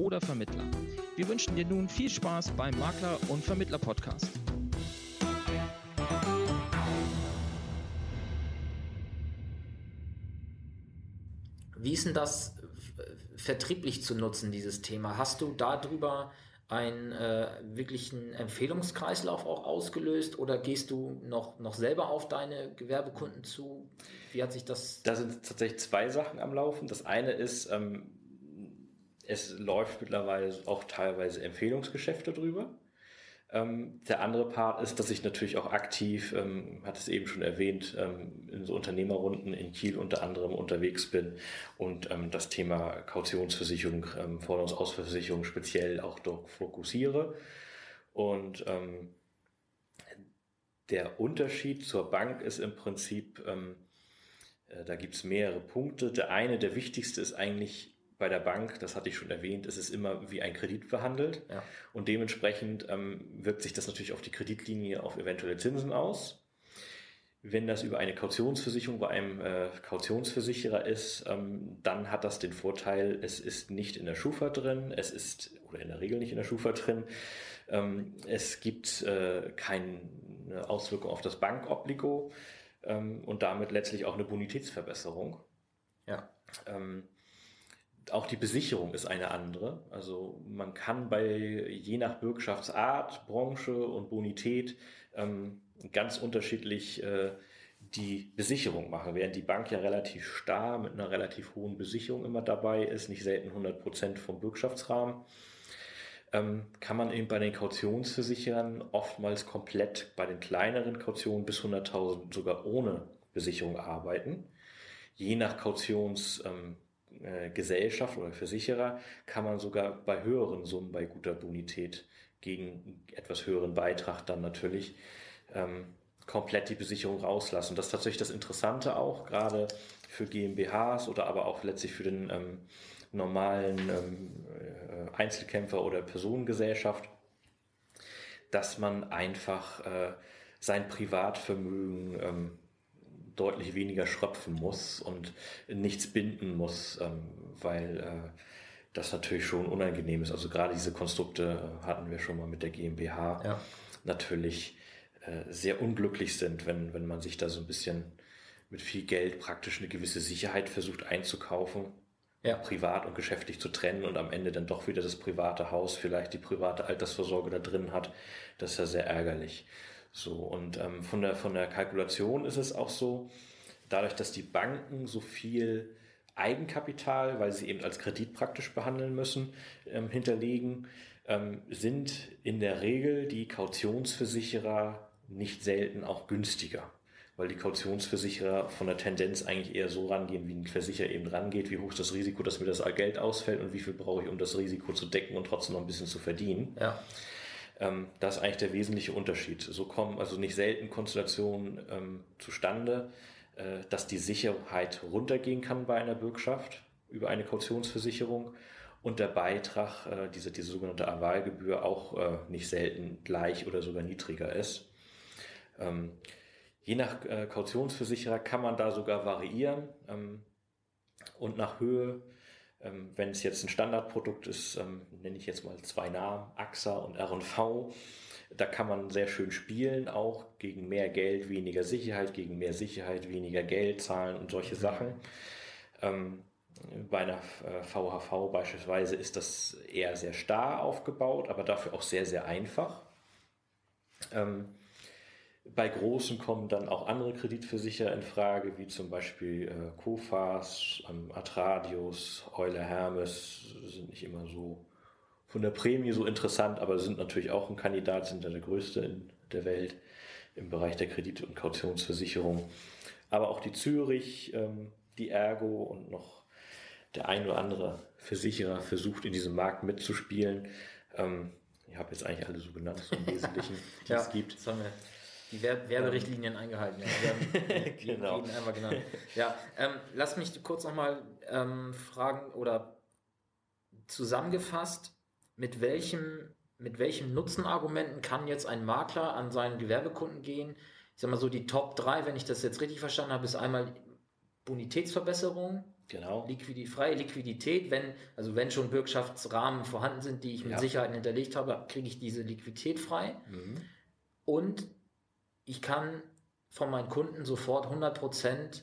oder Vermittler. Wir wünschen dir nun viel Spaß beim Makler- und Vermittler-Podcast. Wie ist denn das vertrieblich zu nutzen, dieses Thema? Hast du darüber einen äh, wirklichen Empfehlungskreislauf auch ausgelöst oder gehst du noch, noch selber auf deine Gewerbekunden zu? Wie hat sich das? Da sind tatsächlich zwei Sachen am Laufen. Das eine ist, ähm, es läuft mittlerweile auch teilweise Empfehlungsgeschäfte drüber. Ähm, der andere Part ist, dass ich natürlich auch aktiv, ähm, hat es eben schon erwähnt, ähm, in so Unternehmerrunden in Kiel unter anderem unterwegs bin und ähm, das Thema Kautionsversicherung, ähm, Forderungsausversicherung speziell auch dort fokussiere. Und ähm, der Unterschied zur Bank ist im Prinzip, ähm, äh, da gibt's mehrere Punkte. Der eine, der wichtigste ist eigentlich bei der Bank, das hatte ich schon erwähnt, ist es immer wie ein Kredit behandelt. Ja. Und dementsprechend ähm, wirkt sich das natürlich auf die Kreditlinie, auf eventuelle Zinsen aus. Wenn das über eine Kautionsversicherung bei einem äh, Kautionsversicherer ist, ähm, dann hat das den Vorteil, es ist nicht in der Schufa drin, es ist, oder in der Regel nicht in der Schufa drin, ähm, es gibt äh, keine Auswirkung auf das Bankobligo ähm, und damit letztlich auch eine Bonitätsverbesserung. Ja. Ähm, auch die Besicherung ist eine andere. Also man kann bei je nach Bürgschaftsart, Branche und Bonität ähm, ganz unterschiedlich äh, die Besicherung machen, während die Bank ja relativ starr mit einer relativ hohen Besicherung immer dabei ist, nicht selten 100 Prozent vom Bürgschaftsrahmen, ähm, kann man eben bei den Kautionsversicherern oftmals komplett bei den kleineren Kautionen bis 100.000 sogar ohne Besicherung arbeiten. Je nach Kautions ähm, äh, Gesellschaft oder Versicherer kann man sogar bei höheren Summen, bei guter Bonität gegen etwas höheren Beitrag dann natürlich ähm, komplett die Besicherung rauslassen. Das ist tatsächlich das Interessante auch, gerade für GmbHs oder aber auch letztlich für den ähm, normalen ähm, äh, Einzelkämpfer oder Personengesellschaft, dass man einfach äh, sein Privatvermögen ähm, deutlich weniger schröpfen muss und nichts binden muss, ähm, weil äh, das natürlich schon unangenehm ist. Also gerade diese Konstrukte äh, hatten wir schon mal mit der GmbH ja. natürlich äh, sehr unglücklich sind, wenn, wenn man sich da so ein bisschen mit viel Geld praktisch eine gewisse Sicherheit versucht einzukaufen, ja. privat und geschäftlich zu trennen und am Ende dann doch wieder das private Haus, vielleicht die private Altersvorsorge da drin hat. Das ist ja sehr ärgerlich. So, und ähm, von, der, von der Kalkulation ist es auch so, dadurch, dass die Banken so viel Eigenkapital, weil sie eben als Kredit praktisch behandeln müssen, ähm, hinterlegen, ähm, sind in der Regel die Kautionsversicherer nicht selten auch günstiger. Weil die Kautionsversicherer von der Tendenz eigentlich eher so rangehen, wie ein Versicherer eben rangeht, wie hoch ist das Risiko, dass mir das Geld ausfällt und wie viel brauche ich, um das Risiko zu decken und trotzdem noch ein bisschen zu verdienen. Ja. Ähm, das ist eigentlich der wesentliche Unterschied. So kommen also nicht selten Konstellationen ähm, zustande, äh, dass die Sicherheit runtergehen kann bei einer Bürgschaft über eine Kautionsversicherung und der Beitrag, äh, diese, diese sogenannte Avalgebühr, auch äh, nicht selten gleich oder sogar niedriger ist. Ähm, je nach äh, Kautionsversicherer kann man da sogar variieren ähm, und nach Höhe wenn es jetzt ein Standardprodukt ist, ähm, nenne ich jetzt mal zwei Namen, AXA und R&V. Da kann man sehr schön spielen, auch gegen mehr Geld, weniger Sicherheit, gegen mehr Sicherheit, weniger Geld zahlen und solche Sachen. Ähm, bei einer VHV äh, beispielsweise ist das eher sehr starr aufgebaut, aber dafür auch sehr, sehr einfach. Ähm, bei großen kommen dann auch andere Kreditversicherer in Frage, wie zum Beispiel äh, Kofas, ähm, Atradius, Euler Hermes, sind nicht immer so von der Prämie so interessant, aber sind natürlich auch ein Kandidat, sind ja der größte in der Welt im Bereich der Kredit- und Kautionsversicherung. Aber auch die Zürich, ähm, die Ergo und noch der ein oder andere Versicherer versucht in diesem Markt mitzuspielen. Ähm, Ich habe jetzt eigentlich alle so genannt, so im Wesentlichen, die ja, es gibt. Das haben wir die Werberichtlinien ähm. eingehalten. Ja. Wir haben genau. jeden einmal genannt. Ja, ähm, lass mich kurz nochmal ähm, fragen oder zusammengefasst, mit welchem, mit welchen Nutzenargumenten kann jetzt ein Makler an seinen Gewerbekunden gehen? Ich sag mal so, die Top 3, wenn ich das jetzt richtig verstanden habe, ist einmal Bonitätsverbesserung, Genau. Liquidität, freie Liquidität, wenn, also wenn schon Bürgschaftsrahmen vorhanden sind, die ich mit ja. Sicherheiten hinterlegt habe, kriege ich diese Liquidität frei. Mhm. Und ich kann von meinen Kunden sofort 100%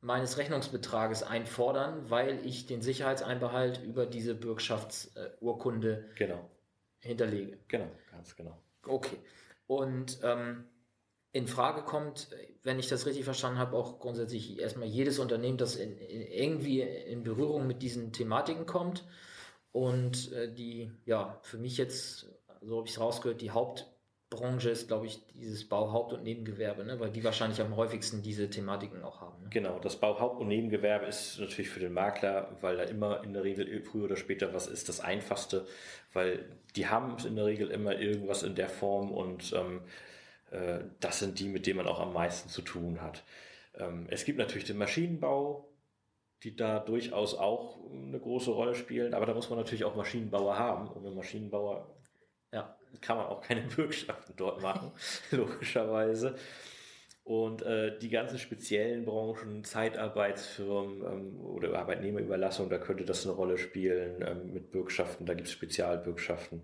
meines Rechnungsbetrages einfordern, weil ich den Sicherheitseinbehalt über diese Bürgschaftsurkunde genau. hinterlege. Genau, ganz genau. Okay. Und ähm, in Frage kommt, wenn ich das richtig verstanden habe, auch grundsätzlich erstmal jedes Unternehmen, das in, in irgendwie in Berührung mit diesen Thematiken kommt. Und äh, die, ja, für mich jetzt, so habe ich es rausgehört, die Hauptbranche ist, glaube ich, dieses Bauhaupt- und Nebengewerbe, ne? weil die wahrscheinlich am häufigsten diese Thematiken auch haben. Ne? Genau, das Bauhaupt- und Nebengewerbe ist natürlich für den Makler, weil da immer in der Regel früher oder später was ist, das Einfachste, weil die haben in der Regel immer irgendwas in der Form und ähm, äh, das sind die, mit denen man auch am meisten zu tun hat. Ähm, es gibt natürlich den Maschinenbau, die da durchaus auch eine große Rolle spielen, aber da muss man natürlich auch Maschinenbauer haben. Und wenn Maschinenbauer, ja, kann man auch keine Bürgschaften dort machen, logischerweise. Und äh, die ganzen speziellen Branchen, Zeitarbeitsfirmen ähm, oder Arbeitnehmerüberlassung, da könnte das eine Rolle spielen ähm, mit Bürgschaften, da gibt es Spezialbürgschaften,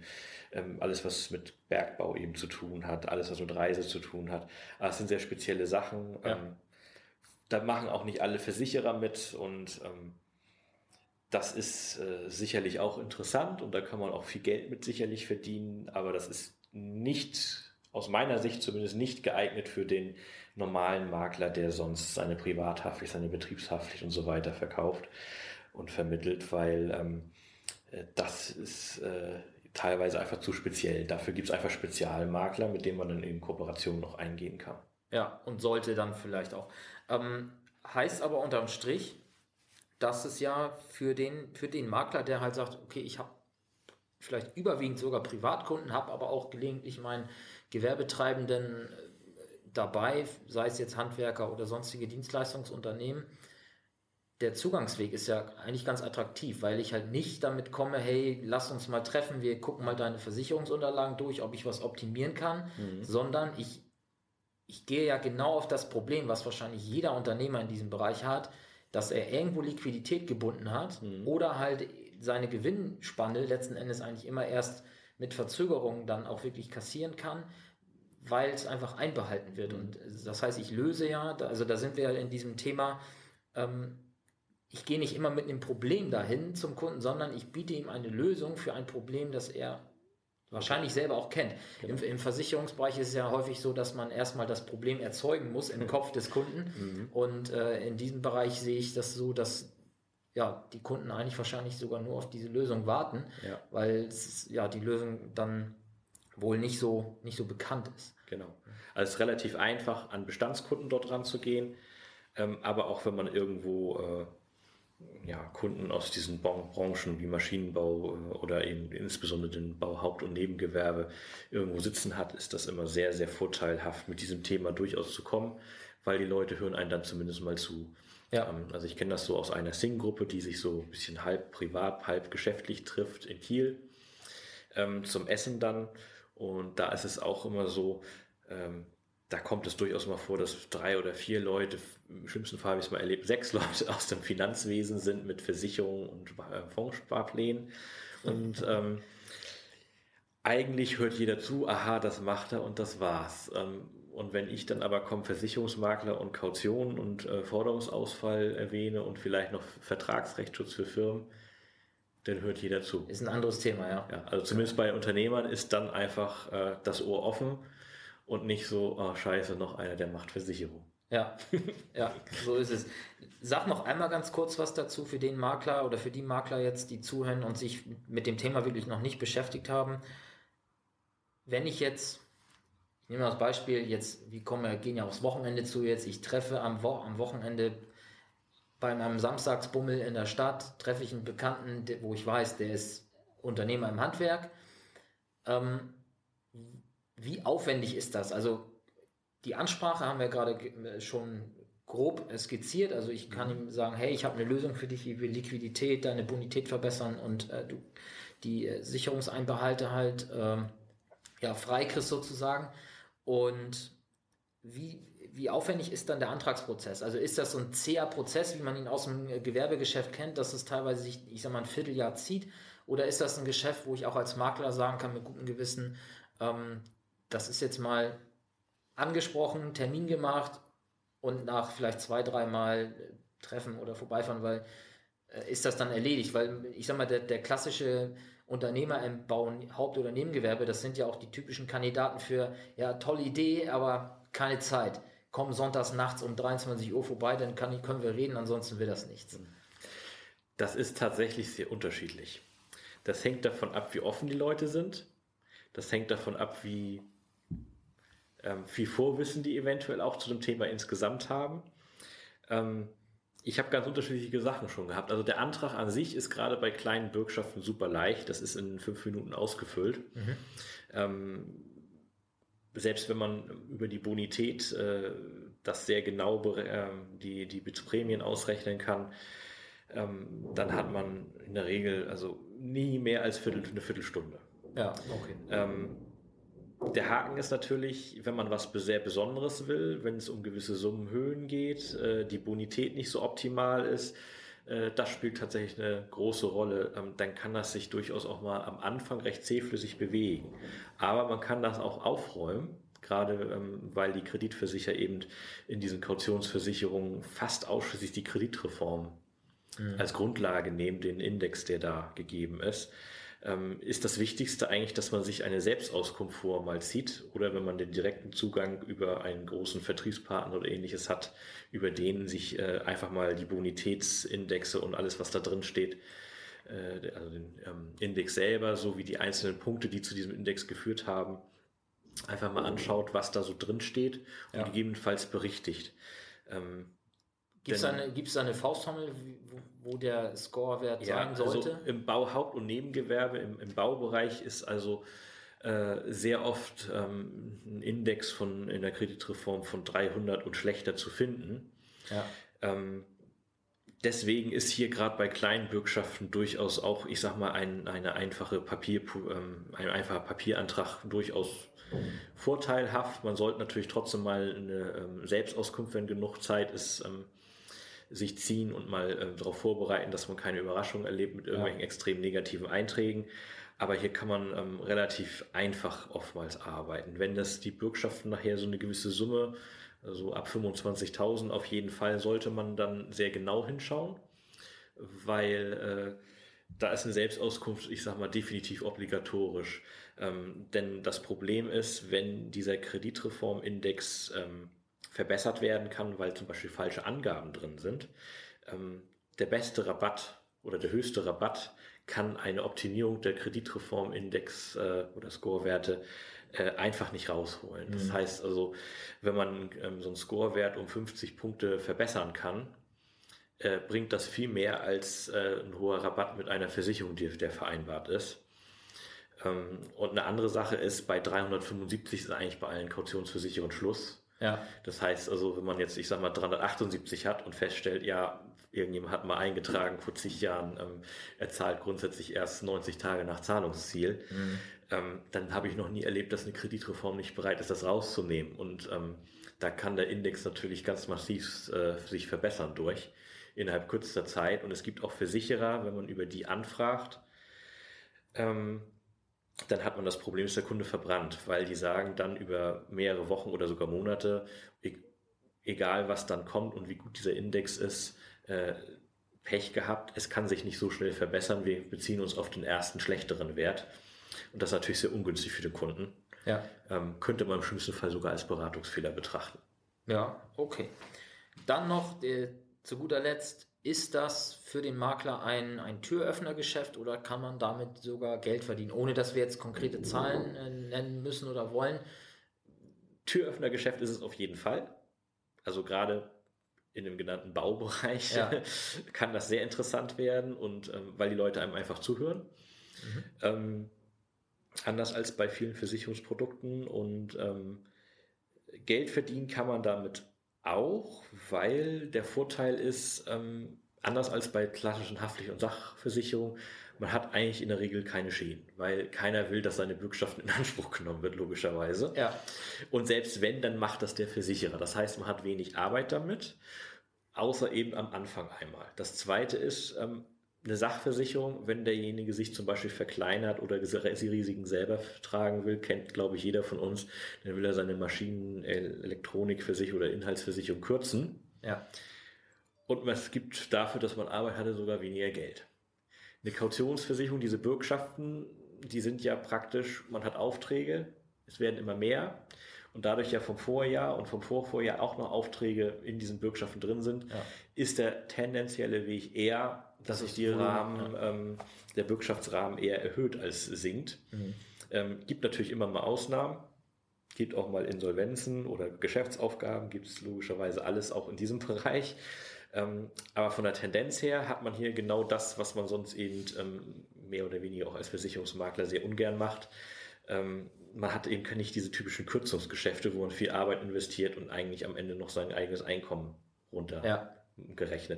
ähm, alles was mit Bergbau eben zu tun hat, alles was mit Reise zu tun hat. Aber es sind sehr spezielle Sachen. Ja. Ähm, da machen auch nicht alle Versicherer mit und ähm, das ist äh, sicherlich auch interessant und da kann man auch viel Geld mit sicherlich verdienen, aber das ist nicht aus meiner Sicht zumindest nicht geeignet für den normalen Makler, der sonst seine Privathaftpflicht, seine Betriebshaftpflicht und so weiter verkauft und vermittelt, weil ähm, äh, das ist äh, teilweise einfach zu speziell. Dafür gibt es einfach Spezialmakler, mit denen man dann in Kooperation noch eingehen kann. Ja, und sollte dann vielleicht auch. Ähm, heißt aber unterm Strich, dass es ja für den, für den Makler, der halt sagt, okay, ich habe vielleicht überwiegend sogar Privatkunden, habe aber auch gelegentlich meinen Gewerbetreibenden dabei, sei es jetzt Handwerker oder sonstige Dienstleistungsunternehmen, der Zugangsweg ist ja eigentlich ganz attraktiv, weil ich halt nicht damit komme, hey, lass uns mal treffen, wir gucken mal deine Versicherungsunterlagen durch, ob ich was optimieren kann, mhm. sondern ich, ich gehe ja genau auf das Problem, was wahrscheinlich jeder Unternehmer in diesem Bereich hat, dass er irgendwo Liquidität gebunden hat mhm. oder halt seine Gewinnspanne letzten Endes eigentlich immer erst mit Verzögerungen dann auch wirklich kassieren kann, weil es einfach einbehalten wird. Und das heißt, ich löse ja, also da sind wir in diesem Thema, ähm, ich gehe nicht immer mit einem Problem dahin zum Kunden, sondern ich biete ihm eine Lösung für ein Problem, das er wahrscheinlich selber auch kennt. Genau. Im, Im, Versicherungsbereich ist es ja häufig so, dass man erstmal das Problem erzeugen muss im Kopf des Kunden. Mhm. Und äh, in diesem Bereich sehe ich das so, dass ja, die Kunden eigentlich wahrscheinlich sogar nur auf diese Lösung warten, ja. weil ja, die Lösung dann wohl nicht so, nicht so bekannt ist. Genau. Also es ist relativ einfach, an Bestandskunden dort ranzugehen, ähm, aber auch wenn man irgendwo äh, ja, Kunden aus diesen Branchen wie Maschinenbau äh, oder eben insbesondere den Bau, Haupt- und Nebengewerbe irgendwo sitzen hat, ist das immer sehr, sehr vorteilhaft, mit diesem Thema durchaus zu kommen, weil die Leute hören einen dann zumindest mal zu. Ja. Ähm, also ich kenne das so aus einer Sing-Gruppe, die sich so ein bisschen halb privat, halb geschäftlich trifft in Kiel ähm, zum Essen dann. Und da ist es auch immer so, ähm, da kommt es durchaus mal vor, dass drei oder vier Leute, im schlimmsten Fall habe ich es mal erlebt, sechs Leute aus dem Finanzwesen sind mit Versicherungen und äh, Fondssparplänen. Und ähm, eigentlich hört jeder zu, aha, das macht er und das war's. Ähm, und wenn ich dann aber komme, Versicherungsmakler und Kaution und äh, Forderungsausfall erwähne und vielleicht noch Vertragsrechtsschutz für Firmen, dann hört jeder zu. Ist ein anderes Thema, ja. ja also zumindest bei Unternehmern ist dann einfach äh, das Ohr offen und nicht so, oh, scheiße, noch einer, der macht Versicherung. Ja, ja, so ist es. Sag noch einmal ganz kurz was dazu für den Makler oder für die Makler jetzt, die zuhören und sich mit dem Thema wirklich noch nicht beschäftigt haben. Wenn ich jetzt, ich nehme das Beispiel, jetzt, wir kommen, wir gehen ja aufs Wochenende zu jetzt, ich treffe am, Wo am Wochenende bei meinem Samstagsbummel in der Stadt, treffe ich einen Bekannten, wo ich weiß, der ist Unternehmer im Handwerk Ähm, wie aufwendig ist das? Also die Ansprache haben wir gerade schon grob skizziert. Also ich kann mhm. ihm sagen, hey, ich habe eine Lösung für dich, wie wir Liquidität, deine Bonität verbessern und äh, du die äh, Sicherungseinbehalte halt äh, ja, freikriegst sozusagen. Und wie, wie aufwendig ist dann der Antragsprozess? Also ist das so ein zäher Prozess, wie man ihn aus dem Gewerbegeschäft kennt, dass es teilweise sich, ich sag mal, ein Vierteljahr zieht? Oder ist das ein Geschäft, wo ich auch als Makler sagen kann, mit gutem Gewissen, ähm, das ist jetzt mal angesprochen, Termin gemacht und nach vielleicht zwei, dreimal treffen oder vorbeifahren, weil äh, ist das dann erledigt? Weil ich sag mal, der, der klassische Unternehmer im Bau- Haupt- oder Nebengewerbe, das sind ja auch die typischen Kandidaten für, ja, tolle Idee, aber keine Zeit. Komm sonntags nachts um 23 Uhr vorbei, dann kann, können wir reden, ansonsten wird das nichts. Das ist tatsächlich sehr unterschiedlich. Das hängt davon ab, wie offen die Leute sind. Das hängt davon ab, wie ähm, viel Vorwissen die eventuell auch zu dem Thema insgesamt haben. Ähm, ich habe ganz unterschiedliche Sachen schon gehabt. Also der Antrag an sich ist gerade bei kleinen Bürgschaften super leicht. Das ist in fünf Minuten ausgefüllt. Mhm. Ähm, selbst wenn man über die Bonität äh, das sehr genau äh, die, die Prämien ausrechnen kann, ähm, dann hat man in der Regel also nie mehr als Viertel, eine Viertelstunde. Ja, okay. Ähm, der Haken ist natürlich, wenn man was sehr Besonderes will, wenn es um gewisse Summenhöhen geht, äh, die Bonität nicht so optimal ist, äh, das spielt tatsächlich eine große Rolle. Ähm, dann kann das sich durchaus auch mal am Anfang recht zähflüssig bewegen. Aber man kann das auch aufräumen, gerade ähm, weil die Kreditversicherer eben in diesen Kautionsversicherungen fast ausschließlich die Kreditreform mhm. als Grundlage nehmen, den Index, der da gegeben ist ähm, ist das Wichtigste eigentlich, dass man sich eine Selbstauskunft vor mal zieht oder wenn man den direkten Zugang über einen großen Vertriebspartner oder ähnliches hat, über den sich äh, einfach mal die Bonitätsindexe und alles, was da drin steht, äh, also den ähm, Index selber sowie die einzelnen Punkte, die zu diesem Index geführt haben, einfach mal anschaut, was da so drin steht und ja. gegebenenfalls berichtigt. Ähm, Gibt es eine, gibt's eine Faustformel, wo, der Scorewert ja, sein also sollte? Also Im Bau, Haupt- und Nebengewerbe, im, im Baubereich ist also äh, sehr oft ähm, ein Index von, in der Kreditreform von 300 und schlechter zu finden. Ja. Ähm, deswegen ist hier gerade bei kleinen Bürgschaften durchaus auch, ich sag mal, ein, eine einfache Papier, ähm, ein einfacher Papierantrag durchaus vorteilhaft. Man sollte natürlich trotzdem mal eine ähm, Selbstauskunft, wenn genug Zeit ist, ähm, sich ziehen und mal äh, darauf vorbereiten, dass man keine Überraschung erlebt mit irgendwelchen ja. extrem negativen Einträgen. Aber hier kann man ähm, relativ einfach oftmals arbeiten. Wenn das die Bürgschaften nachher so eine gewisse Summe, also ab 25.000 auf jeden Fall, sollte man dann sehr genau hinschauen, weil äh, da ist eine Selbstauskunft, ich sage mal, definitiv obligatorisch. Ähm, denn das Problem ist, wenn dieser Kreditreformindex ähm, verbessert werden kann, weil zum Beispiel falsche Angaben drin sind. Ähm, der beste Rabatt oder der höchste Rabatt kann eine Optimierung der Kreditreformindex äh, oder Scorewerte äh, einfach nicht rausholen. Das mhm. heißt also, wenn man ähm, so einen Scorewert um 50 Punkte verbessern kann, äh, bringt das viel mehr als äh, ein hoher Rabatt mit einer Versicherung, die, der vereinbart ist. Ähm, und eine andere Sache ist, bei 375 ist eigentlich bei allen Kautionsversicherungen Schluss. Ja. Das heißt also, wenn man jetzt, ich sag mal, 378 hat und feststellt, ja, irgendjemand hat mal eingetragen vor zig Jahren, ähm, er zahlt grundsätzlich erst 90 Tage nach Zahlungsziel, mhm. ähm, dann habe ich noch nie erlebt, dass eine Kreditreform nicht bereit ist, das rauszunehmen. Und ähm, da kann der Index natürlich ganz massiv äh, sich verbessern durch innerhalb kürzester Zeit. Und es gibt auch Versicherer, wenn man über die anfragt, ähm, dann hat man das Problem, dass der Kunde verbrannt, weil die sagen dann über mehrere Wochen oder sogar Monate, e-, egal was dann kommt und wie gut dieser Index ist, äh, Pech gehabt, es kann sich nicht so schnell verbessern, wir beziehen uns auf den ersten schlechteren Wert. Und das ist natürlich sehr ungünstig für den Kunden. Ja. Ähm, könnte man im schlimmsten Fall sogar als Beratungsfehler betrachten. Ja, okay. Dann noch äh, zu guter Letzt ist das für den Makler ein, ein Türöffnergeschäft oder kann man damit sogar Geld verdienen, ohne dass wir jetzt konkrete Zahlen äh, nennen müssen oder wollen? Türöffnergeschäft ist es auf jeden Fall. Also gerade in dem genannten Baubereich ja. kann das sehr interessant werden und ähm, weil die Leute einem einfach zuhören. Mhm. Ähm, anders als bei vielen Versicherungsprodukten und ähm, Geld verdienen kann man damit auch, weil der Vorteil ist, ähm, anders als bei klassischen Haftpflicht- und Sachversicherungen, man hat eigentlich in der Regel keine Schäden, weil keiner will, dass seine Bürgschaften in Anspruch genommen wird, logischerweise. Ja. Und selbst wenn, dann macht das der Versicherer. Das heißt, man hat wenig Arbeit damit, außer eben am Anfang einmal. Das zweite ist, ähm, eine Sachversicherung, wenn derjenige sich zum Beispiel verkleinert oder die Risiken selber tragen will, kennt, glaube ich, jeder von uns, dann will er seine Maschinen, Elektronikversicherung oder Inhaltsversicherung kürzen. Ja. Und es gibt dafür, dass man Arbeit hatte, sogar weniger Geld. Eine Kautionsversicherung, diese Bürgschaften, die sind ja praktisch, man hat Aufträge, es werden immer mehr und dadurch ja vom Vorjahr und vom Vorvorjahr auch noch Aufträge in diesen Bürgschaften drin sind, ja. ist der tendenzielle Weg eher, dass sich die Rahmen, ähm, der Bürgschaftsrahmen eher erhöht als sinkt. Mhm. Ähm, gibt natürlich immer mal Ausnahmen, gibt auch mal Insolvenzen oder Geschäftsaufgaben, gibt es logischerweise alles auch in diesem Bereich. Ähm, aber von der Tendenz her hat man hier genau das, was man sonst eben ähm, mehr oder weniger auch als Versicherungsmakler sehr ungern macht. Ähm, man hat eben nicht diese typischen Kürzungsgeschäfte, wo man viel Arbeit investiert und eigentlich am Ende noch sein eigenes Einkommen runtergerechnet ja.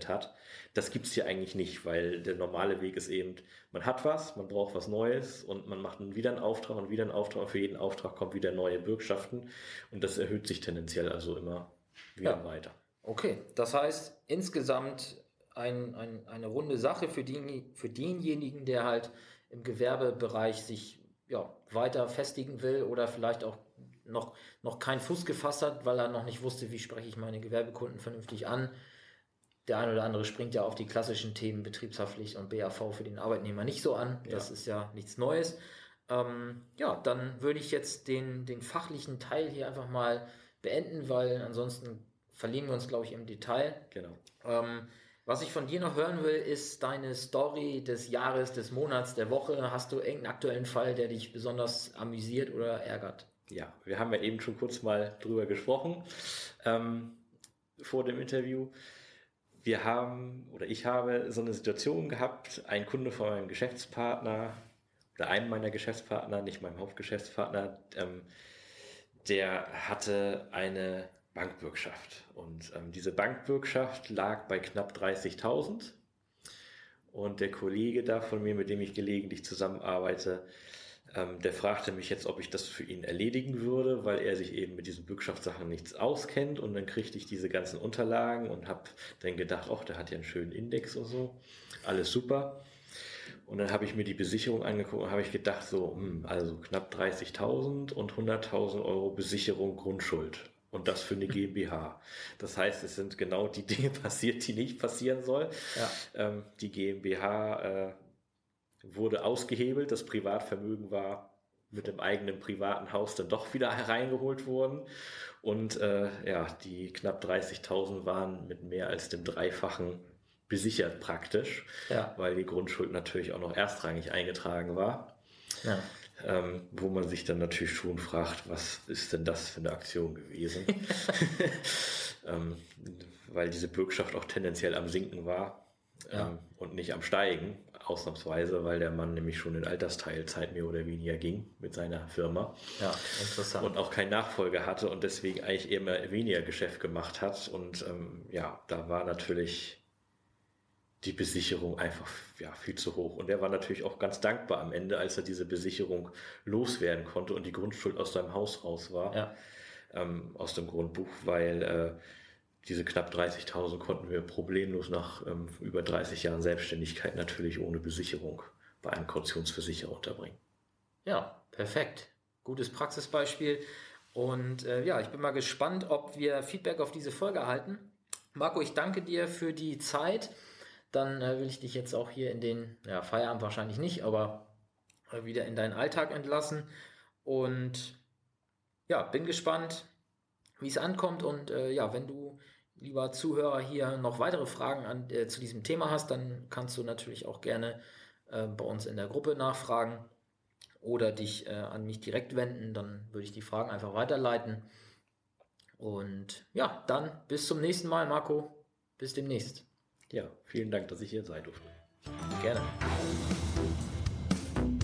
Hat. Das gibt es hier eigentlich nicht, weil der normale Weg ist eben, man hat was, man braucht was Neues und man macht wieder einen Auftrag und wieder einen Auftrag und für jeden Auftrag kommt wieder neue Bürgschaften und das erhöht sich tendenziell also immer wieder ja. weiter. Okay, das heißt insgesamt ein, ein, eine runde Sache für, die, für denjenigen, der halt im Gewerbebereich sich ja, weiter festigen will oder vielleicht auch noch, noch keinen Fuß gefasst hat, weil er noch nicht wusste, wie spreche ich meine Gewerbekunden vernünftig an. Der eine oder andere springt ja auf die klassischen Themen Betriebshaftpflicht und BAV für den Arbeitnehmer nicht so an. Das ja. ist ja nichts Neues. Ähm, ja, dann würde ich jetzt den, den fachlichen Teil hier einfach mal beenden, weil ansonsten verlieren wir uns, glaube ich, im Detail. Genau. Ähm, was ich von dir noch hören will, ist deine Story des Jahres, des Monats, der Woche. Hast du irgendeinen aktuellen Fall, der dich besonders amüsiert oder ärgert? Ja, wir haben ja eben schon kurz mal drüber gesprochen ähm, vor dem Interview. Wir haben oder ich habe so eine Situation gehabt, ein Kunde von meinem Geschäftspartner oder einem meiner Geschäftspartner, nicht meinem Hauptgeschäftspartner, ähm, der hatte eine Bankbürgschaft. Und ähm, diese Bankbürgschaft lag bei knapp 30.000. Und der Kollege da von mir, mit dem ich gelegentlich zusammenarbeite, ähm, der fragte mich jetzt, ob ich das für ihn erledigen würde, weil er sich eben mit diesen Bürgschaftssachen nichts auskennt. Und dann kriegte ich diese ganzen Unterlagen und habe dann gedacht, ach, der hat ja einen schönen Index und so. Alles super. Und dann habe ich mir die Besicherung angeguckt und habe ich gedacht, so, hm, also knapp 30.000 und 100.000 Euro Besicherung Grundschuld. Und das für eine GmbH. Das heißt, es sind genau die Dinge passiert, die nicht passieren soll. Ja. Ähm, die GmbH äh, wurde ausgehebelt, das Privatvermögen war mit dem eigenen privaten Haus dann doch wieder hereingeholt worden. Und äh, ja, die knapp 30.000 waren mit mehr als dem Dreifachen besichert praktisch, ja. weil die Grundschuld natürlich auch noch erstrangig eingetragen war. Ja ähm, wo man sich dann natürlich schon fragt, was ist denn das für eine Aktion gewesen? ähm, weil diese Bürgschaft auch tendenziell am Sinken war ja. ähm, und nicht am Steigen, ausnahmsweise, weil der Mann nämlich schon in Altersteilzeit mehr oder weniger ging mit seiner Firma. Ja, interessant. Und auch keinen Nachfolger hatte und deswegen eigentlich eher mehr weniger Geschäft gemacht hat. Und ähm, ja, da war natürlich die Besicherung einfach ja, viel zu hoch. Und er war natürlich auch ganz dankbar am Ende, als er diese Besicherung loswerden konnte und die Grundschuld aus seinem Haus raus war, ja. ähm, aus dem Grundbuch, weil äh, diese knapp 30.000 konnten wir problemlos nach ähm, über 30 Jahren Selbstständigkeit natürlich ohne Besicherung bei einem Kautionsversicherer unterbringen. Ja, perfekt. Gutes Praxisbeispiel. Und äh, ja, ich bin mal gespannt, ob wir Feedback auf diese Folge erhalten. Marco, ich danke dir für die Zeit dann äh, will ich dich jetzt auch hier in den ja, Feierabend wahrscheinlich nicht, aber äh, wieder in deinen Alltag entlassen. Und ja, bin gespannt, wie es ankommt. Und äh, ja, wenn du, lieber Zuhörer, hier noch weitere Fragen an, äh, zu diesem Thema hast, dann kannst du natürlich auch gerne äh, bei uns in der Gruppe nachfragen oder dich äh, an mich direkt wenden. Dann würde ich die Fragen einfach weiterleiten. Und ja, dann bis zum nächsten Mal, Marco. Bis demnächst. Ja, vielen Dank, dass ich hier sein durfte. Gerne.